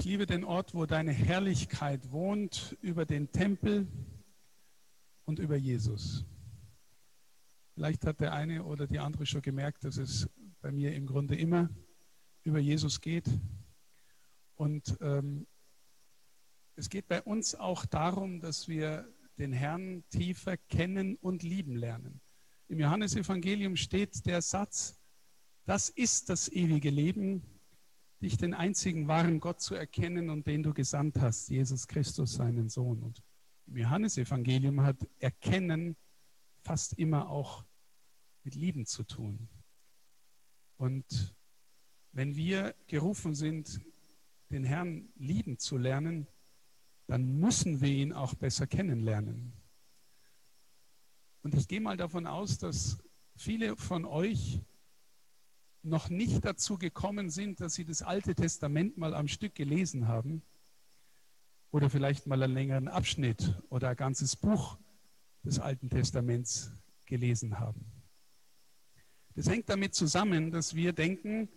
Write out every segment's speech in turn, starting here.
Ich liebe den Ort, wo deine Herrlichkeit wohnt, über den Tempel und über Jesus. Vielleicht hat der eine oder die andere schon gemerkt, dass es bei mir im Grunde immer über Jesus geht. Und ähm, es geht bei uns auch darum, dass wir den Herrn tiefer kennen und lieben lernen. Im Johannesevangelium steht der Satz, das ist das ewige Leben, dich den einzigen wahren Gott zu erkennen und den du gesandt hast, Jesus Christus, seinen Sohn. Und im Johannesevangelium hat Erkennen fast immer auch mit Lieben zu tun. Und wenn wir gerufen sind, den Herrn lieben zu lernen, dann müssen wir ihn auch besser kennenlernen. Und ich gehe mal davon aus, dass viele von euch noch nicht dazu gekommen sind, dass sie das Alte Testament mal am Stück gelesen haben oder vielleicht mal einen längeren Abschnitt oder ein ganzes Buch des Alten Testaments gelesen haben. Das hängt damit zusammen, dass wir denken,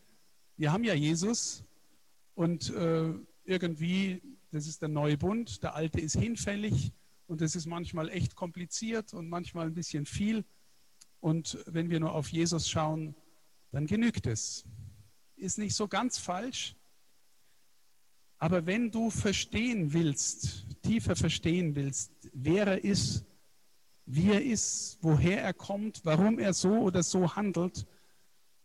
wir haben ja Jesus und äh, irgendwie, das ist der neue Bund, der alte ist hinfällig und das ist manchmal echt kompliziert und manchmal ein bisschen viel. Und wenn wir nur auf Jesus schauen, dann genügt es. Ist nicht so ganz falsch. Aber wenn du verstehen willst, tiefer verstehen willst, wer er ist, wie er ist, woher er kommt, warum er so oder so handelt,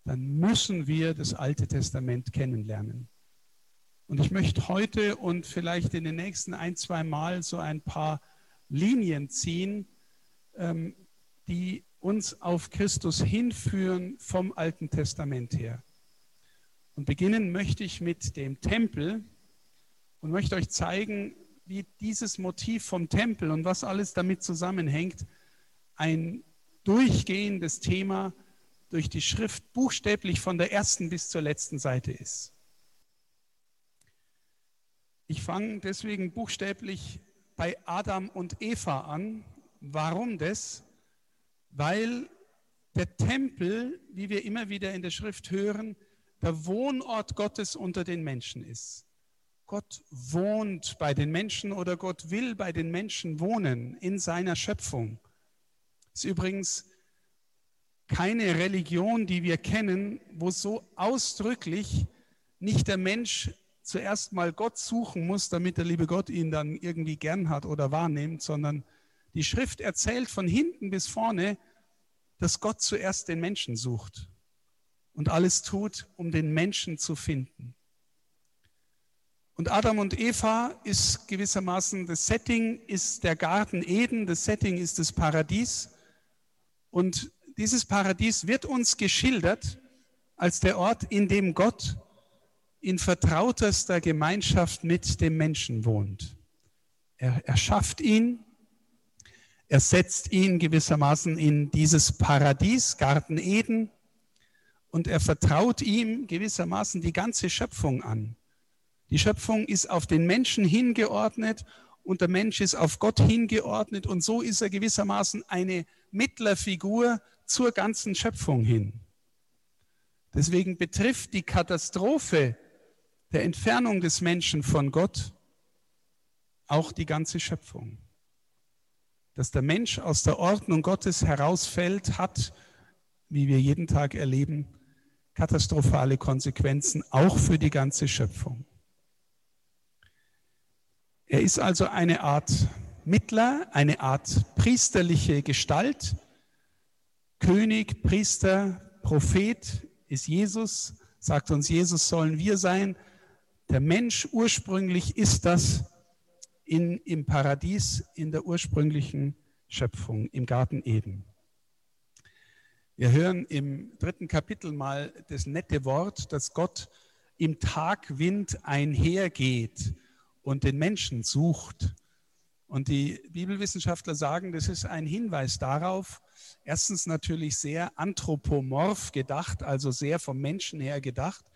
dann müssen wir das Alte Testament kennenlernen. Und ich möchte heute und vielleicht in den nächsten ein, zwei Mal so ein paar Linien ziehen, ähm, die uns auf Christus hinführen vom Alten Testament her. Und beginnen möchte ich mit dem Tempel und möchte euch zeigen, wie dieses Motiv vom Tempel und was alles damit zusammenhängt, ein durchgehendes Thema durch die Schrift buchstäblich von der ersten bis zur letzten Seite ist. Ich fange deswegen buchstäblich bei Adam und Eva an. Warum das? Weil der Tempel, wie wir immer wieder in der Schrift hören, der Wohnort Gottes unter den Menschen ist. Gott wohnt bei den Menschen oder Gott will bei den Menschen wohnen in seiner Schöpfung. Das ist übrigens keine Religion, die wir kennen, wo so ausdrücklich nicht der Mensch zuerst mal Gott suchen muss, damit der liebe Gott ihn dann irgendwie gern hat oder wahrnimmt, sondern die Schrift erzählt von hinten bis vorne, dass Gott zuerst den Menschen sucht und alles tut, um den Menschen zu finden. Und Adam und Eva ist gewissermaßen, das Setting ist der Garten Eden, das Setting ist das Paradies. Und dieses Paradies wird uns geschildert als der Ort, in dem Gott in vertrautester Gemeinschaft mit dem Menschen wohnt. Er erschafft ihn, er setzt ihn gewissermaßen in dieses Paradies, Garten Eden, und er vertraut ihm gewissermaßen die ganze Schöpfung an. Die Schöpfung ist auf den Menschen hingeordnet und der Mensch ist auf Gott hingeordnet und so ist er gewissermaßen eine Mittlerfigur zur ganzen Schöpfung hin. Deswegen betrifft die Katastrophe der Entfernung des Menschen von Gott auch die ganze Schöpfung dass der Mensch aus der Ordnung Gottes herausfällt, hat, wie wir jeden Tag erleben, katastrophale Konsequenzen, auch für die ganze Schöpfung. Er ist also eine Art Mittler, eine Art priesterliche Gestalt. König, Priester, Prophet ist Jesus, sagt uns Jesus, sollen wir sein. Der Mensch ursprünglich ist das, in, im Paradies, in der ursprünglichen Schöpfung, im Garten Eden. Wir hören im dritten Kapitel mal das nette Wort, dass Gott im Tagwind einhergeht und den Menschen sucht. Und die Bibelwissenschaftler sagen, das ist ein Hinweis darauf, erstens natürlich sehr anthropomorph gedacht, also sehr vom Menschen her gedacht,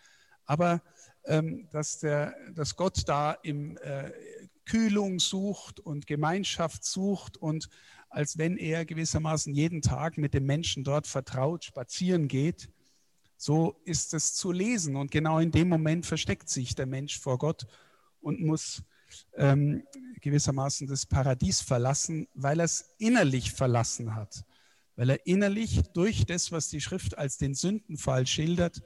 aber ähm, dass, der, dass Gott da im, äh, Kühlung sucht und Gemeinschaft sucht und als wenn er gewissermaßen jeden Tag mit dem Menschen dort vertraut spazieren geht. So ist es zu lesen und genau in dem Moment versteckt sich der Mensch vor Gott und muss ähm, gewissermaßen das Paradies verlassen, weil er es innerlich verlassen hat, weil er innerlich durch das, was die Schrift als den Sündenfall schildert,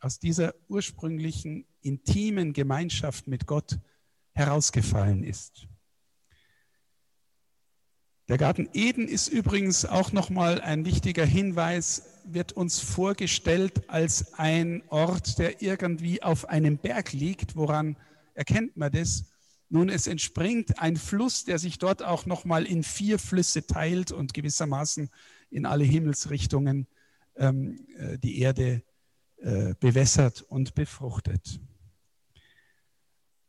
aus dieser ursprünglichen intimen Gemeinschaft mit Gott herausgefallen ist. Der Garten Eden ist übrigens auch nochmal ein wichtiger Hinweis, wird uns vorgestellt als ein Ort, der irgendwie auf einem Berg liegt. Woran erkennt man das? Nun, es entspringt ein Fluss, der sich dort auch nochmal in vier Flüsse teilt und gewissermaßen in alle Himmelsrichtungen ähm, äh, die Erde äh, bewässert und befruchtet.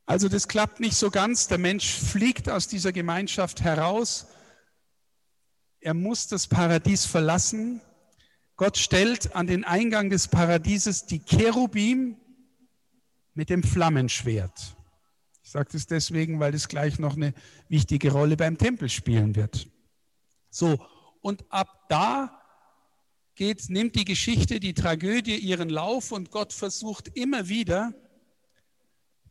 Also das klappt nicht so ganz. Der Mensch fliegt aus dieser Gemeinschaft heraus. Er muss das Paradies verlassen. Gott stellt an den Eingang des Paradieses die Cherubim mit dem Flammenschwert. Ich sage das deswegen, weil das gleich noch eine wichtige Rolle beim Tempel spielen wird. So, und ab da geht, nimmt die Geschichte, die Tragödie ihren Lauf und Gott versucht immer wieder,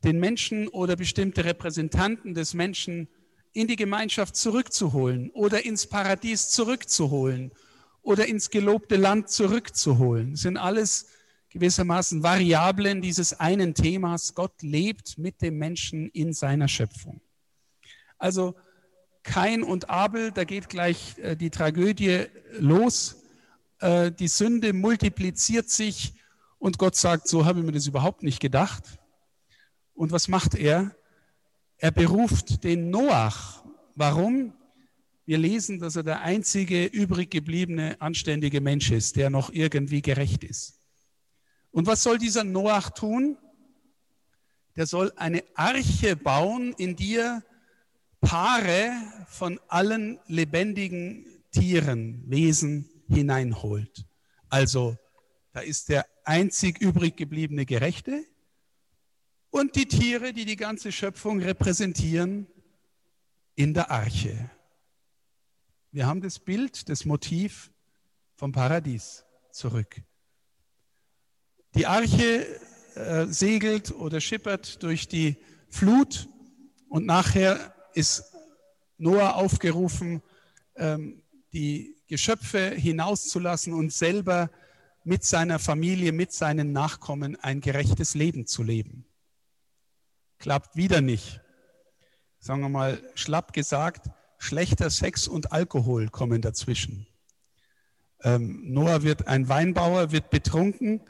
den Menschen oder bestimmte Repräsentanten des Menschen in die Gemeinschaft zurückzuholen oder ins Paradies zurückzuholen oder ins gelobte Land zurückzuholen. Das sind alles gewissermaßen Variablen dieses einen Themas. Gott lebt mit dem Menschen in seiner Schöpfung. Also Kain und Abel, da geht gleich äh, die Tragödie los. Äh, die Sünde multipliziert sich und Gott sagt, so habe ich mir das überhaupt nicht gedacht. Und was macht er? Er beruft den Noach. Warum? Wir lesen, dass er der einzige übrig gebliebene anständige Mensch ist, der noch irgendwie gerecht ist. Und was soll dieser Noach tun? Der soll eine Arche bauen, in die er Paare von allen lebendigen Tieren, Wesen hineinholt. Also da ist der einzig übrig gebliebene Gerechte und die Tiere, die die ganze Schöpfung repräsentieren, in der Arche. Wir haben das Bild, das Motiv vom Paradies zurück. Die Arche äh, segelt oder schippert durch die Flut und nachher ist Noah aufgerufen, ähm, die Geschöpfe hinauszulassen und selber mit seiner Familie, mit seinen Nachkommen ein gerechtes Leben zu leben. Klappt wieder nicht. Sagen wir mal, schlapp gesagt, schlechter Sex und Alkohol kommen dazwischen. Ähm, Noah wird ein Weinbauer, wird betrunken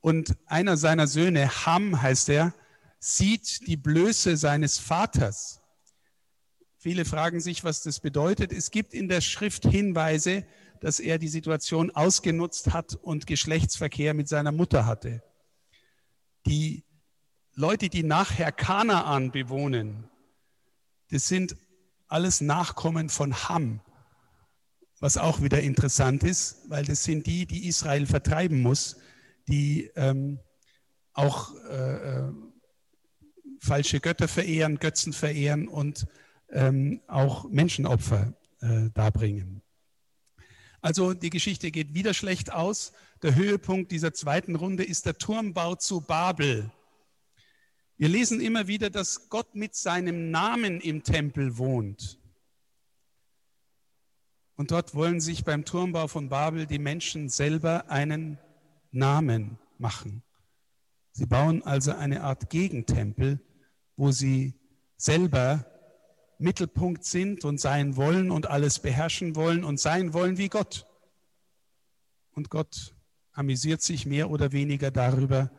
und einer seiner Söhne, Ham heißt er, sieht die Blöße seines Vaters Viele fragen sich, was das bedeutet. Es gibt in der Schrift Hinweise, dass er die Situation ausgenutzt hat und Geschlechtsverkehr mit seiner Mutter hatte. Die Leute, die nachher Kanaan bewohnen, das sind alles Nachkommen von Ham, was auch wieder interessant ist, weil das sind die, die Israel vertreiben muss, die ähm, auch äh, äh falsche Götter verehren, Götzen verehren und ähm, auch Menschenopfer äh, darbringen. Also die Geschichte geht wieder schlecht aus. Der Höhepunkt dieser zweiten Runde ist der Turmbau zu Babel. Wir lesen immer wieder, dass Gott mit seinem Namen im Tempel wohnt. Und dort wollen sich beim Turmbau von Babel die Menschen selber einen Namen machen. Sie bauen also eine Art Gegentempel, wo sie selber Mittelpunkt sind und sein wollen und alles beherrschen wollen und sein wollen wie Gott. Und Gott amüsiert sich mehr oder weniger darüber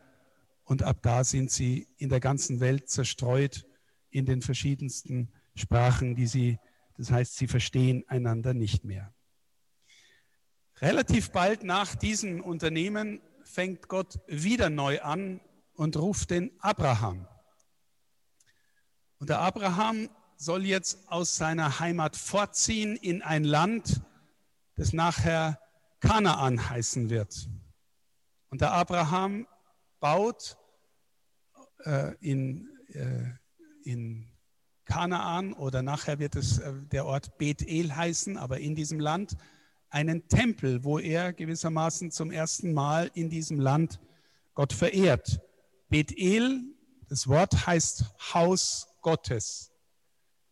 und ab da sind sie in der ganzen Welt zerstreut in den verschiedensten Sprachen, die sie, das heißt, sie verstehen einander nicht mehr. Relativ bald nach diesem Unternehmen fängt Gott wieder neu an und ruft den Abraham. Und der Abraham soll jetzt aus seiner Heimat fortziehen in ein Land, das nachher Kanaan heißen wird. Und der Abraham baut äh, in, äh, in Kanaan oder nachher wird es äh, der Ort Bethel heißen, aber in diesem Land einen Tempel, wo er gewissermaßen zum ersten Mal in diesem Land Gott verehrt. Bethel Das Wort heißt Haus Gottes.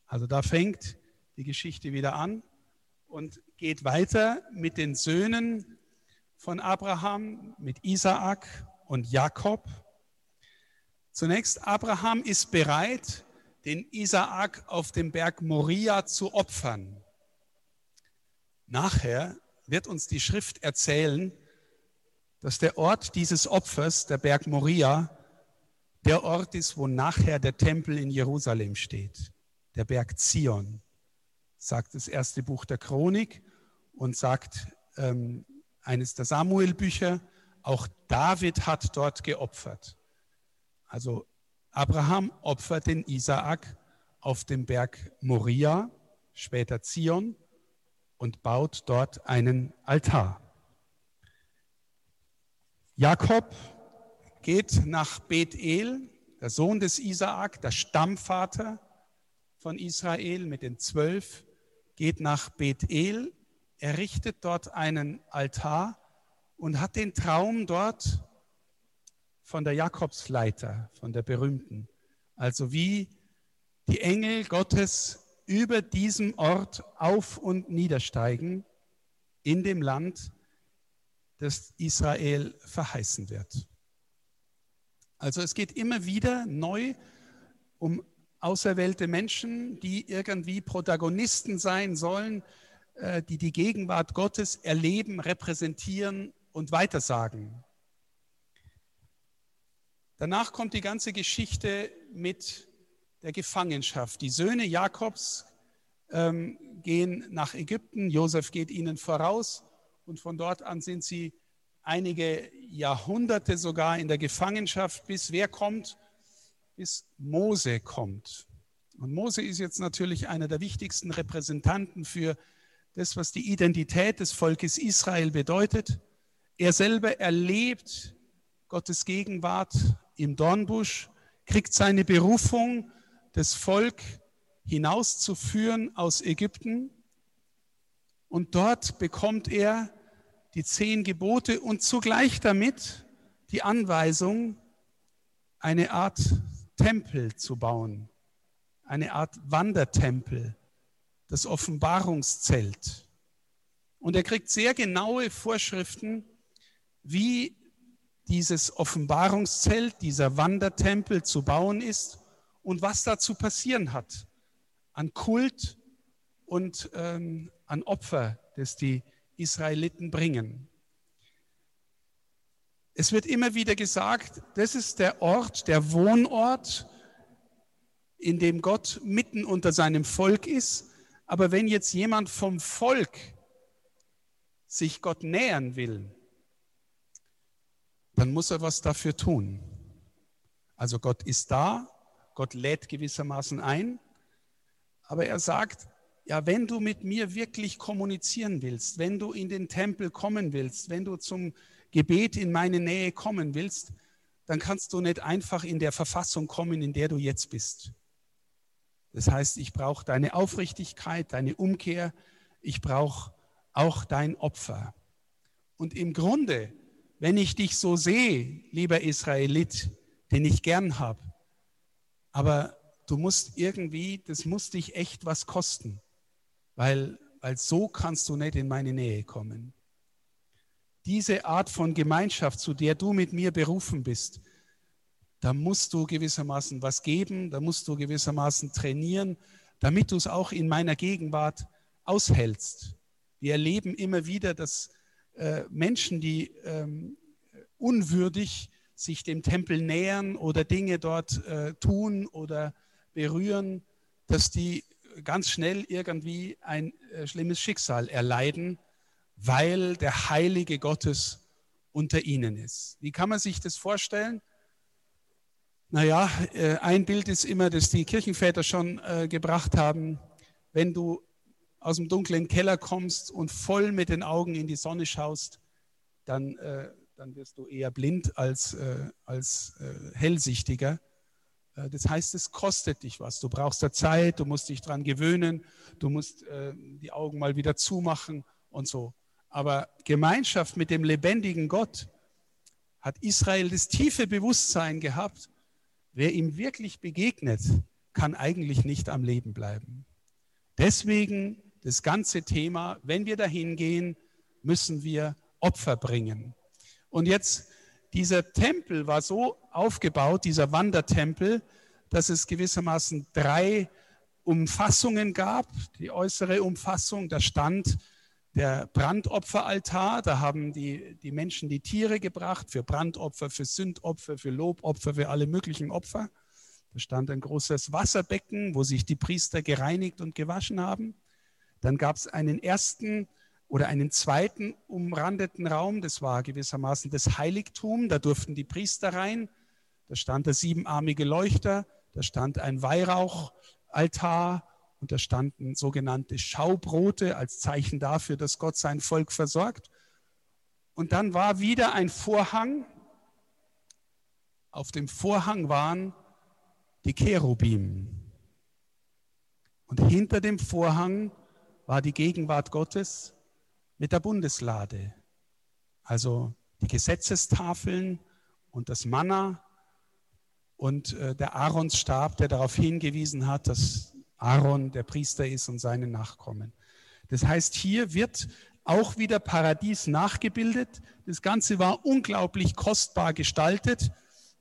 Also da fängt die Geschichte wieder an und geht weiter mit den Söhnen von Abraham, mit Isaak und Jakob. Zunächst, Abraham ist bereit, den Isaak auf dem Berg Moria zu opfern. Nachher wird uns die Schrift erzählen, dass der Ort dieses Opfers, der Berg Moria, der Ort ist, wo nachher der Tempel in Jerusalem steht, der Berg Zion, sagt das erste Buch der Chronik und sagt ähm, eines der Samuel-Bücher, auch David hat dort geopfert. Also Abraham opfert den Isaak auf dem Berg Moria, später Zion, und baut dort einen Altar. Jakob geht nach Bethel, der Sohn des Isaak, der Stammvater von Israel mit den zwölf, geht nach Bethel, errichtet dort einen Altar und hat den Traum dort von der Jakobsleiter, von der berühmten. Also wie die Engel Gottes über diesem Ort auf und niedersteigen in dem Land, das Israel verheißen wird. Also es geht immer wieder neu um auserwählte Menschen, die irgendwie Protagonisten sein sollen, äh, die die Gegenwart Gottes erleben, repräsentieren und weitersagen. Danach kommt die ganze Geschichte mit der Gefangenschaft. Die Söhne Jakobs ähm, gehen nach Ägypten, Josef geht ihnen voraus und von dort an sind sie einige Jahrhunderte sogar in der Gefangenschaft, bis wer kommt? Bis Mose kommt. Und Mose ist jetzt natürlich einer der wichtigsten Repräsentanten für das, was die Identität des Volkes Israel bedeutet. Er selber erlebt Gottes Gegenwart im Dornbusch, kriegt seine Berufung, das Volk hinauszuführen aus Ägypten. Und dort bekommt er die zehn Gebote und zugleich damit die Anweisung, eine Art Tempel zu bauen, eine Art Wandertempel, das Offenbarungszelt. Und er kriegt sehr genaue Vorschriften, wie dieses Offenbarungszelt, dieser Wandertempel zu bauen ist und was da zu passieren hat an Kult und ähm, an Opfer, das die Israeliten bringen. Es wird immer wieder gesagt, das ist der Ort, der Wohnort, in dem Gott mitten unter seinem Volk ist. Aber wenn jetzt jemand vom Volk sich Gott nähern will, dann muss er was dafür tun. Also Gott ist da, Gott lädt gewissermaßen ein, aber er sagt, ja, wenn du mit mir wirklich kommunizieren willst, wenn du in den Tempel kommen willst, wenn du zum Gebet in meine Nähe kommen willst, dann kannst du nicht einfach in der Verfassung kommen, in der du jetzt bist. Das heißt, ich brauche deine Aufrichtigkeit, deine Umkehr, ich brauche auch dein Opfer. Und im Grunde, wenn ich dich so sehe, lieber Israelit, den ich gern habe, aber du musst irgendwie, das muss dich echt was kosten weil, weil so kannst du nicht in meine Nähe kommen. Diese Art von Gemeinschaft, zu der du mit mir berufen bist, da musst du gewissermaßen was geben, da musst du gewissermaßen trainieren, damit du es auch in meiner Gegenwart aushältst. Wir erleben immer wieder, dass äh, Menschen, die ähm, unwürdig sich dem Tempel nähern oder Dinge dort äh, tun oder berühren, dass die ganz schnell irgendwie ein äh, schlimmes Schicksal erleiden, weil der Heilige Gottes unter ihnen ist. Wie kann man sich das vorstellen? Naja, äh, ein Bild ist immer, das die Kirchenväter schon äh, gebracht haben. Wenn du aus dem dunklen Keller kommst und voll mit den Augen in die Sonne schaust, dann, dann wirst du eher blind als, als hellsichtiger. Äh, das heißt, es kostet dich was. Du brauchst da Zeit, du musst dich dran gewöhnen, du musst äh, die Augen mal wieder zumachen und so. Aber Gemeinschaft mit dem lebendigen Gott hat Israel das tiefe Bewusstsein gehabt, wer ihm wirklich begegnet, kann eigentlich nicht am Leben bleiben. Deswegen das ganze Thema, wenn wir dahin gehen, müssen wir Opfer bringen. Und jetzt, dieser Tempel war so aufgebaut, dieser Wandertempel, dass es gewissermaßen drei Umfassungen gab. Die äußere Umfassung, da stand der Brandopferaltar, da haben die, die Menschen die Tiere gebracht für Brandopfer, für Sündopfer, für Lobopfer, für alle möglichen Opfer. Da stand ein großes Wasserbecken, wo sich die Priester gereinigt und gewaschen haben. Dann gab es einen ersten oder einen zweiten umrandeten Raum, das war gewissermaßen das Heiligtum, da durften die Priester rein. Da stand der siebenarmige Leuchter, da stand ein Weihrauchaltar und da standen sogenannte Schaubrote als Zeichen dafür, dass Gott sein Volk versorgt. Und dann war wieder ein Vorhang. Auf dem Vorhang waren die Cherubim. Und hinter dem Vorhang war die Gegenwart Gottes mit der Bundeslade. Also die Gesetzestafeln und das Manna und äh, der Aaronstab, der darauf hingewiesen hat, dass Aaron der Priester ist und seine Nachkommen. Das heißt, hier wird auch wieder Paradies nachgebildet. Das Ganze war unglaublich kostbar gestaltet.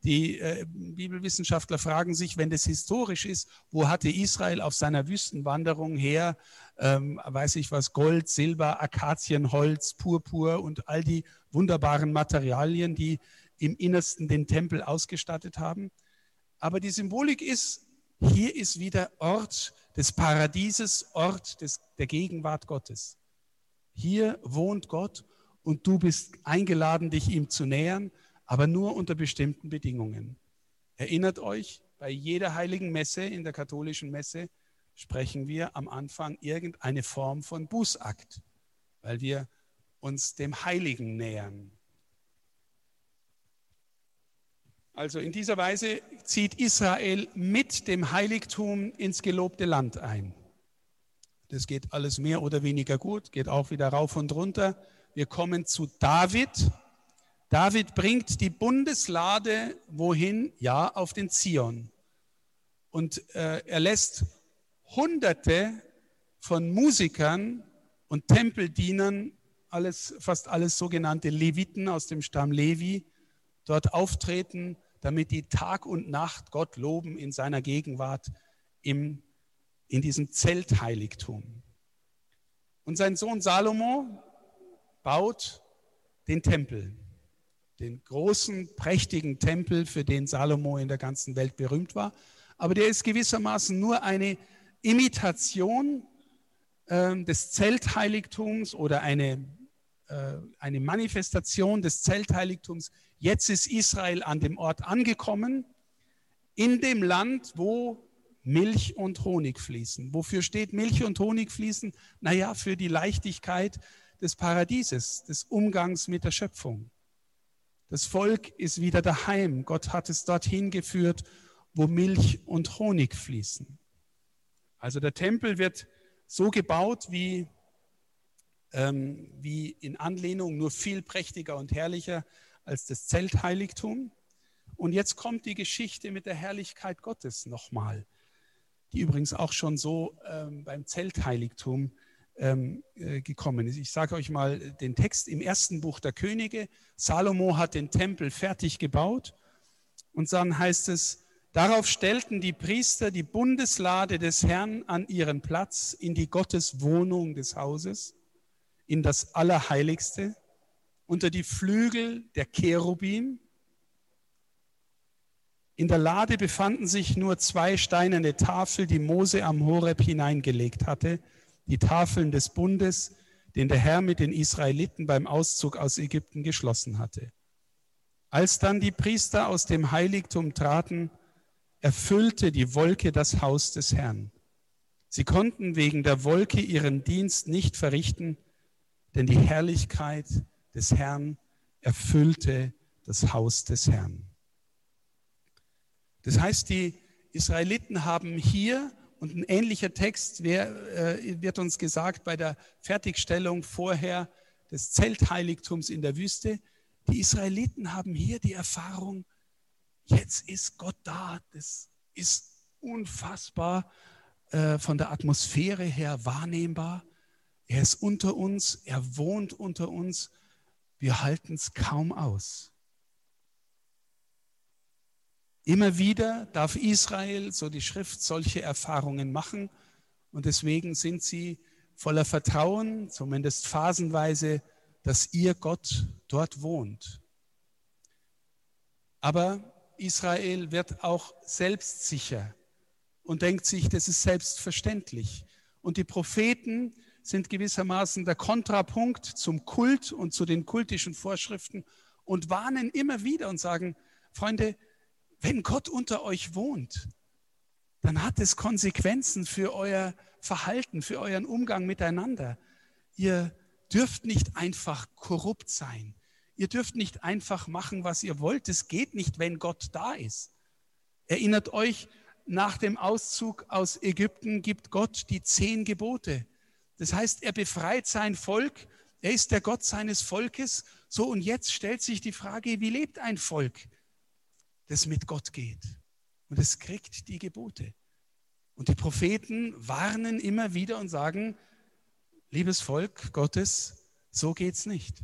Die äh, Bibelwissenschaftler fragen sich, wenn das historisch ist, wo hatte Israel auf seiner Wüstenwanderung her, ähm, weiß ich was, Gold, Silber, Akazienholz, Purpur und all die wunderbaren Materialien, die im Innersten den Tempel ausgestattet haben. Aber die Symbolik ist, hier ist wieder Ort des Paradieses, Ort des, der Gegenwart Gottes. Hier wohnt Gott und du bist eingeladen, dich ihm zu nähern aber nur unter bestimmten Bedingungen. Erinnert euch, bei jeder heiligen Messe in der katholischen Messe sprechen wir am Anfang irgendeine Form von Bußakt, weil wir uns dem Heiligen nähern. Also in dieser Weise zieht Israel mit dem Heiligtum ins gelobte Land ein. Das geht alles mehr oder weniger gut, geht auch wieder rauf und runter. Wir kommen zu David, David bringt die Bundeslade wohin? Ja, auf den Zion. Und äh, er lässt Hunderte von Musikern und Tempeldienern, alles, fast alles sogenannte Leviten aus dem Stamm Levi, dort auftreten, damit die Tag und Nacht Gott loben in seiner Gegenwart im, in diesem Zeltheiligtum. Und sein Sohn Salomo baut den Tempel den großen, prächtigen Tempel, für den Salomo in der ganzen Welt berühmt war. Aber der ist gewissermaßen nur eine Imitation äh, des Zeltheiligtums oder eine, äh, eine Manifestation des Zeltheiligtums. Jetzt ist Israel an dem Ort angekommen, in dem Land, wo Milch und Honig fließen. Wofür steht Milch und Honig fließen? Naja, für die Leichtigkeit des Paradieses, des Umgangs mit der Schöpfung. Das Volk ist wieder daheim. Gott hat es dorthin geführt, wo Milch und Honig fließen. Also der Tempel wird so gebaut wie, ähm, wie in Anlehnung, nur viel prächtiger und herrlicher als das Zeltheiligtum. Und jetzt kommt die Geschichte mit der Herrlichkeit Gottes nochmal, die übrigens auch schon so ähm, beim Zeltheiligtum ähm, äh, gekommen ist. Ich sage euch mal den Text im ersten Buch der Könige. Salomo hat den Tempel fertig gebaut und dann heißt es, darauf stellten die Priester die Bundeslade des Herrn an ihren Platz in die Gotteswohnung des Hauses, in das Allerheiligste, unter die Flügel der Cherubim. In der Lade befanden sich nur zwei steinerne Tafel, die Mose am Horeb hineingelegt hatte die Tafeln des Bundes, den der Herr mit den Israeliten beim Auszug aus Ägypten geschlossen hatte. Als dann die Priester aus dem Heiligtum traten, erfüllte die Wolke das Haus des Herrn. Sie konnten wegen der Wolke ihren Dienst nicht verrichten, denn die Herrlichkeit des Herrn erfüllte das Haus des Herrn. Das heißt, die Israeliten haben hier und ein ähnlicher Text äh, wird uns gesagt bei der Fertigstellung vorher des Zeltheiligtums in der Wüste. Die Israeliten haben hier die Erfahrung, jetzt ist Gott da. Das ist unfassbar äh, von der Atmosphäre her wahrnehmbar. Er ist unter uns, er wohnt unter uns. Wir halten es kaum aus. Immer wieder darf Israel, so die Schrift, solche Erfahrungen machen und deswegen sind sie voller Vertrauen, zumindest phasenweise, dass ihr Gott dort wohnt. Aber Israel wird auch selbstsicher und denkt sich, das ist selbstverständlich. Und die Propheten sind gewissermaßen der Kontrapunkt zum Kult und zu den kultischen Vorschriften und warnen immer wieder und sagen, Freunde, wenn Gott unter euch wohnt, dann hat es Konsequenzen für euer Verhalten, für euren Umgang miteinander. Ihr dürft nicht einfach korrupt sein. Ihr dürft nicht einfach machen, was ihr wollt. Es geht nicht, wenn Gott da ist. Erinnert euch, nach dem Auszug aus Ägypten gibt Gott die zehn Gebote. Das heißt, er befreit sein Volk. Er ist der Gott seines Volkes. So, und jetzt stellt sich die Frage, wie lebt ein Volk, das mit Gott geht? Und es kriegt die Gebote. Und die Propheten warnen immer wieder und sagen, liebes Volk Gottes, so geht's nicht.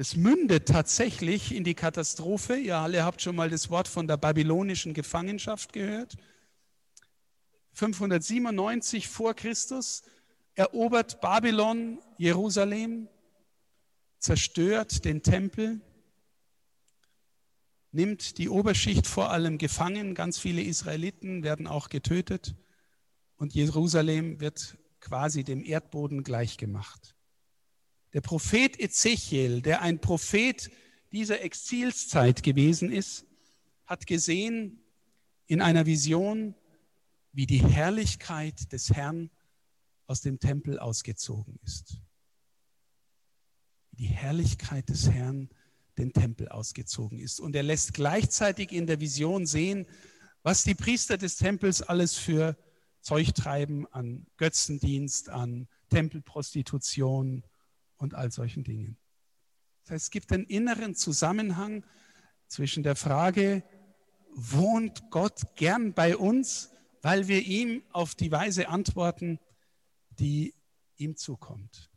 Das mündet tatsächlich in die Katastrophe. Ihr alle habt schon mal das Wort von der babylonischen Gefangenschaft gehört. 597 vor Christus erobert Babylon Jerusalem, zerstört den Tempel nimmt die Oberschicht vor allem gefangen. Ganz viele Israeliten werden auch getötet und Jerusalem wird quasi dem Erdboden gleichgemacht. Der Prophet Ezechiel, der ein Prophet dieser Exilszeit gewesen ist, hat gesehen in einer Vision, wie die Herrlichkeit des Herrn aus dem Tempel ausgezogen ist. Die Herrlichkeit des Herrn den Tempel ausgezogen ist. Und er lässt gleichzeitig in der Vision sehen, was die Priester des Tempels alles für Zeug treiben an Götzendienst, an Tempelprostitution und all solchen Dingen. Das heißt, es gibt einen inneren Zusammenhang zwischen der Frage, wohnt Gott gern bei uns, weil wir ihm auf die Weise antworten, die ihm zukommt.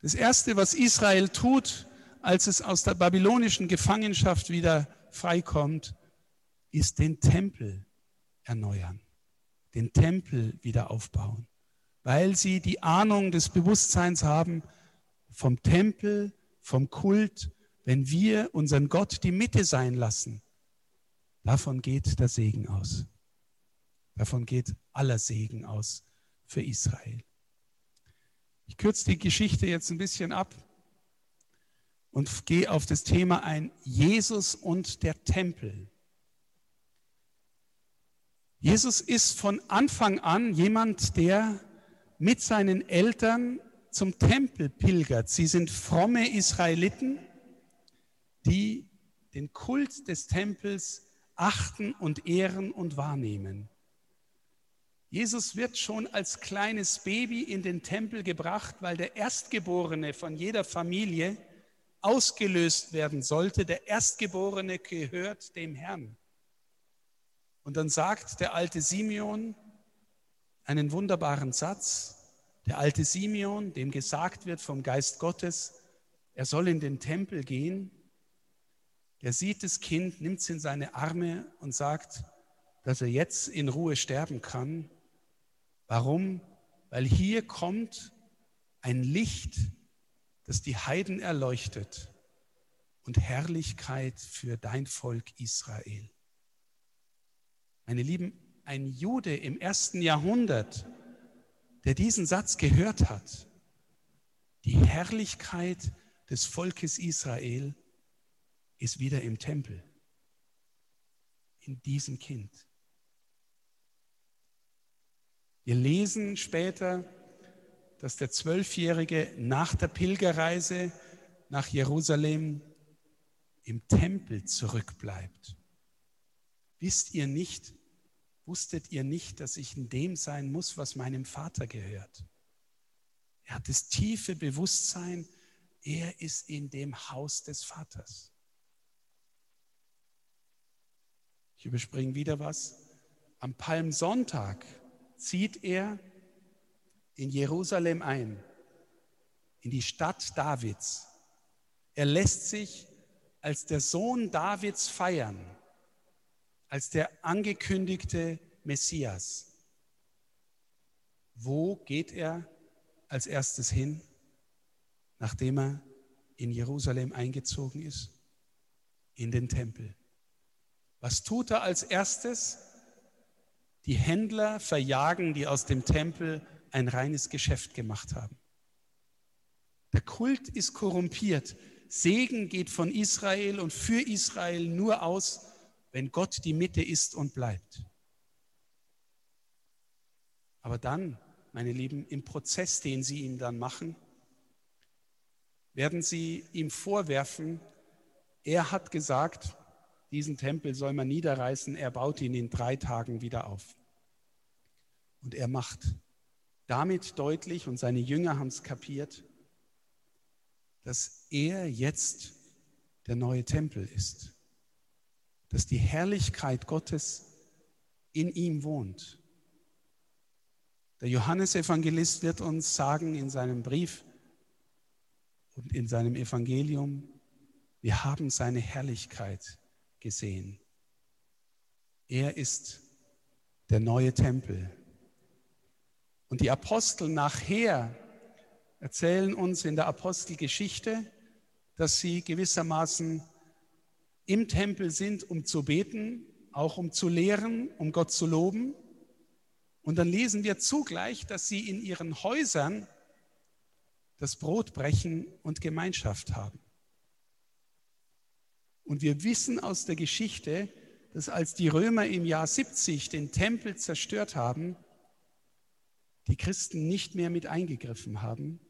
Das Erste, was Israel tut, als es aus der babylonischen Gefangenschaft wieder freikommt, ist den Tempel erneuern, den Tempel wieder aufbauen, weil sie die Ahnung des Bewusstseins haben vom Tempel, vom Kult, wenn wir unseren Gott die Mitte sein lassen. Davon geht der Segen aus. Davon geht aller Segen aus für Israel. Ich kürze die Geschichte jetzt ein bisschen ab und gehe auf das Thema ein, Jesus und der Tempel. Jesus ist von Anfang an jemand, der mit seinen Eltern zum Tempel pilgert. Sie sind fromme Israeliten, die den Kult des Tempels achten und ehren und wahrnehmen. Jesus wird schon als kleines Baby in den Tempel gebracht, weil der Erstgeborene von jeder Familie ausgelöst werden sollte. Der Erstgeborene gehört dem Herrn. Und dann sagt der alte Simeon einen wunderbaren Satz. Der alte Simeon, dem gesagt wird vom Geist Gottes, er soll in den Tempel gehen. Er sieht das Kind, nimmt es in seine Arme und sagt, dass er jetzt in Ruhe sterben kann, Warum? Weil hier kommt ein Licht, das die Heiden erleuchtet und Herrlichkeit für dein Volk Israel. Meine Lieben, ein Jude im ersten Jahrhundert, der diesen Satz gehört hat, die Herrlichkeit des Volkes Israel ist wieder im Tempel, in diesem Kind. Wir lesen später, dass der Zwölfjährige nach der Pilgerreise nach Jerusalem im Tempel zurückbleibt. Wisst ihr nicht, wusstet ihr nicht, dass ich in dem sein muss, was meinem Vater gehört? Er hat das tiefe Bewusstsein, Er ist in dem Haus des Vaters. Ich überspringe wieder was. Am Palmsonntag zieht er in Jerusalem ein, in die Stadt Davids. Er lässt sich als der Sohn Davids feiern, als der angekündigte Messias. Wo geht er als erstes hin, nachdem er in Jerusalem eingezogen ist? In den Tempel. Was tut er als erstes? Die Händler verjagen, die aus dem Tempel ein reines Geschäft gemacht haben. Der Kult ist korrumpiert. Segen geht von Israel und für Israel nur aus, wenn Gott die Mitte ist und bleibt. Aber dann, meine Lieben, im Prozess, den sie ihm dann machen, werden sie ihm vorwerfen, er hat gesagt, diesen Tempel soll man niederreißen, er baut ihn in drei Tagen wieder auf. Und er macht damit deutlich, und seine Jünger haben es kapiert, dass er jetzt der neue Tempel ist, dass die Herrlichkeit Gottes in ihm wohnt. Der Johannesevangelist wird uns sagen in seinem Brief und in seinem Evangelium, wir haben seine Herrlichkeit gesehen. Er ist der neue Tempel. Und die Apostel nachher erzählen uns in der Apostelgeschichte, dass sie gewissermaßen im Tempel sind, um zu beten, auch um zu lehren, um Gott zu loben. Und dann lesen wir zugleich, dass sie in ihren Häusern das Brot brechen und Gemeinschaft haben. Und wir wissen aus der Geschichte, dass als die Römer im Jahr 70 den Tempel zerstört haben, die Christen nicht mehr mit eingegriffen haben,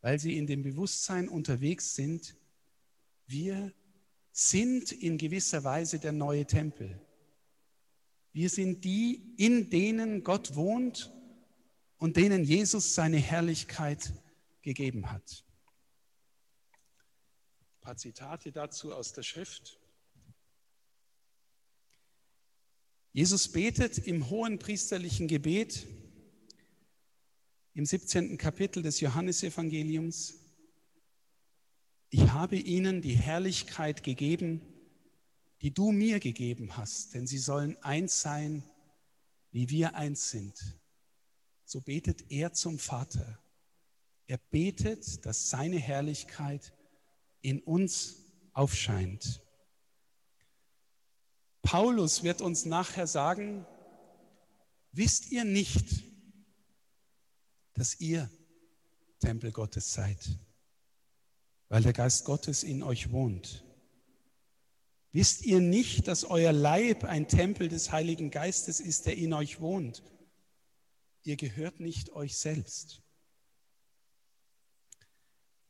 weil sie in dem Bewusstsein unterwegs sind, wir sind in gewisser Weise der neue Tempel. Wir sind die, in denen Gott wohnt und denen Jesus seine Herrlichkeit gegeben hat paar Zitate dazu aus der Schrift. Jesus betet im hohen priesterlichen Gebet im 17. Kapitel des Johannesevangeliums, ich habe ihnen die Herrlichkeit gegeben, die du mir gegeben hast, denn sie sollen eins sein, wie wir eins sind. So betet er zum Vater. Er betet, dass seine Herrlichkeit in uns aufscheint. Paulus wird uns nachher sagen, wisst ihr nicht, dass ihr Tempel Gottes seid, weil der Geist Gottes in euch wohnt. Wisst ihr nicht, dass euer Leib ein Tempel des Heiligen Geistes ist, der in euch wohnt? Ihr gehört nicht euch selbst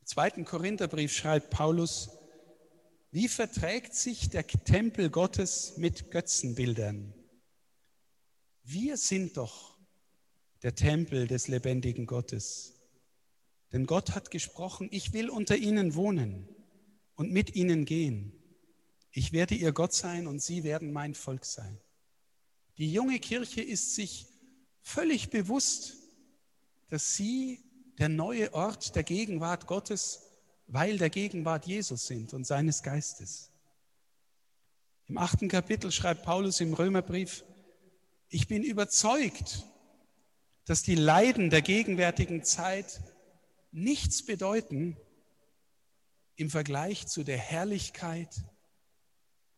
zweiten Korintherbrief schreibt Paulus, wie verträgt sich der Tempel Gottes mit Götzenbildern? Wir sind doch der Tempel des lebendigen Gottes. Denn Gott hat gesprochen, ich will unter ihnen wohnen und mit ihnen gehen. Ich werde ihr Gott sein und sie werden mein Volk sein. Die junge Kirche ist sich völlig bewusst, dass sie der neue Ort der Gegenwart Gottes, weil der Gegenwart Jesus sind und seines Geistes. Im achten Kapitel schreibt Paulus im Römerbrief, ich bin überzeugt, dass die Leiden der gegenwärtigen Zeit nichts bedeuten im Vergleich zu der Herrlichkeit,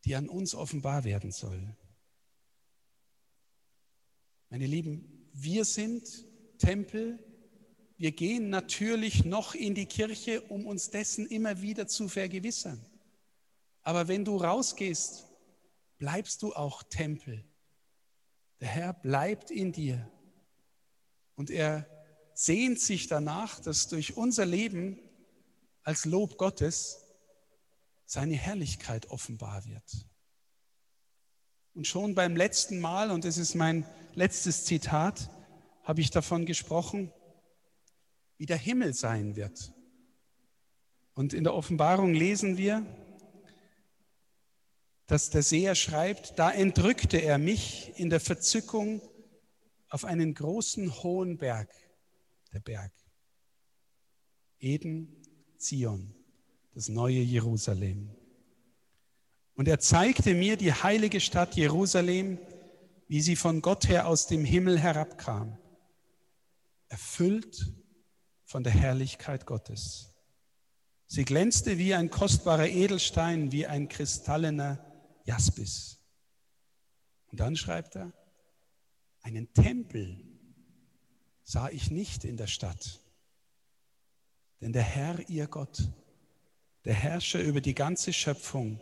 die an uns offenbar werden soll. Meine Lieben, wir sind Tempel wir gehen natürlich noch in die Kirche, um uns dessen immer wieder zu vergewissern. Aber wenn du rausgehst, bleibst du auch Tempel. Der Herr bleibt in dir. Und er sehnt sich danach, dass durch unser Leben als Lob Gottes seine Herrlichkeit offenbar wird. Und schon beim letzten Mal, und das ist mein letztes Zitat, habe ich davon gesprochen, wie der Himmel sein wird. Und in der Offenbarung lesen wir, dass der Seher schreibt, da entrückte er mich in der Verzückung auf einen großen hohen Berg, der Berg. Eden, Zion, das neue Jerusalem. Und er zeigte mir die heilige Stadt Jerusalem, wie sie von Gott her aus dem Himmel herabkam, erfüllt von der Herrlichkeit Gottes. Sie glänzte wie ein kostbarer Edelstein, wie ein kristallener Jaspis. Und dann schreibt er, einen Tempel sah ich nicht in der Stadt, denn der Herr, ihr Gott, der Herrscher über die ganze Schöpfung,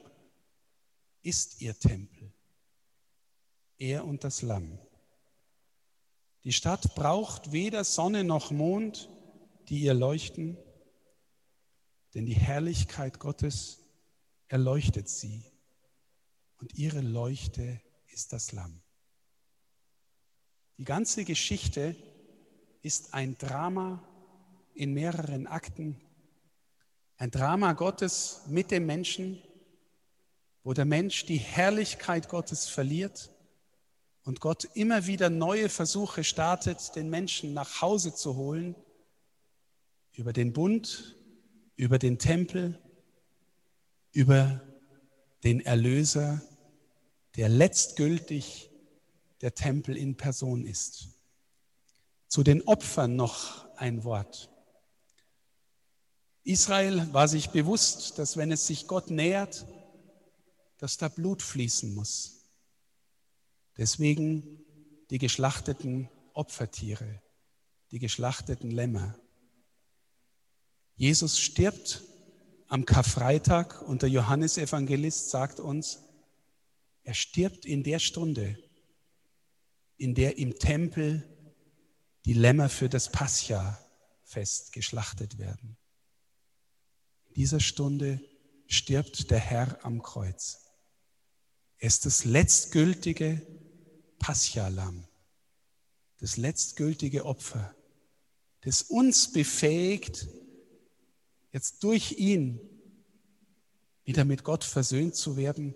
ist ihr Tempel, er und das Lamm. Die Stadt braucht weder Sonne noch Mond, die ihr leuchten, denn die Herrlichkeit Gottes erleuchtet sie und ihre Leuchte ist das Lamm. Die ganze Geschichte ist ein Drama in mehreren Akten, ein Drama Gottes mit dem Menschen, wo der Mensch die Herrlichkeit Gottes verliert und Gott immer wieder neue Versuche startet, den Menschen nach Hause zu holen, über den Bund, über den Tempel, über den Erlöser, der letztgültig der Tempel in Person ist. Zu den Opfern noch ein Wort. Israel war sich bewusst, dass wenn es sich Gott nähert, dass da Blut fließen muss. Deswegen die geschlachteten Opfertiere, die geschlachteten Lämmer. Jesus stirbt am Karfreitag und der Johannesevangelist sagt uns, er stirbt in der Stunde, in der im Tempel die Lämmer für das Pascha-Fest geschlachtet werden. In dieser Stunde stirbt der Herr am Kreuz. Er ist das letztgültige Pascha-Lamm, das letztgültige Opfer, das uns befähigt, jetzt durch ihn wieder mit Gott versöhnt zu werden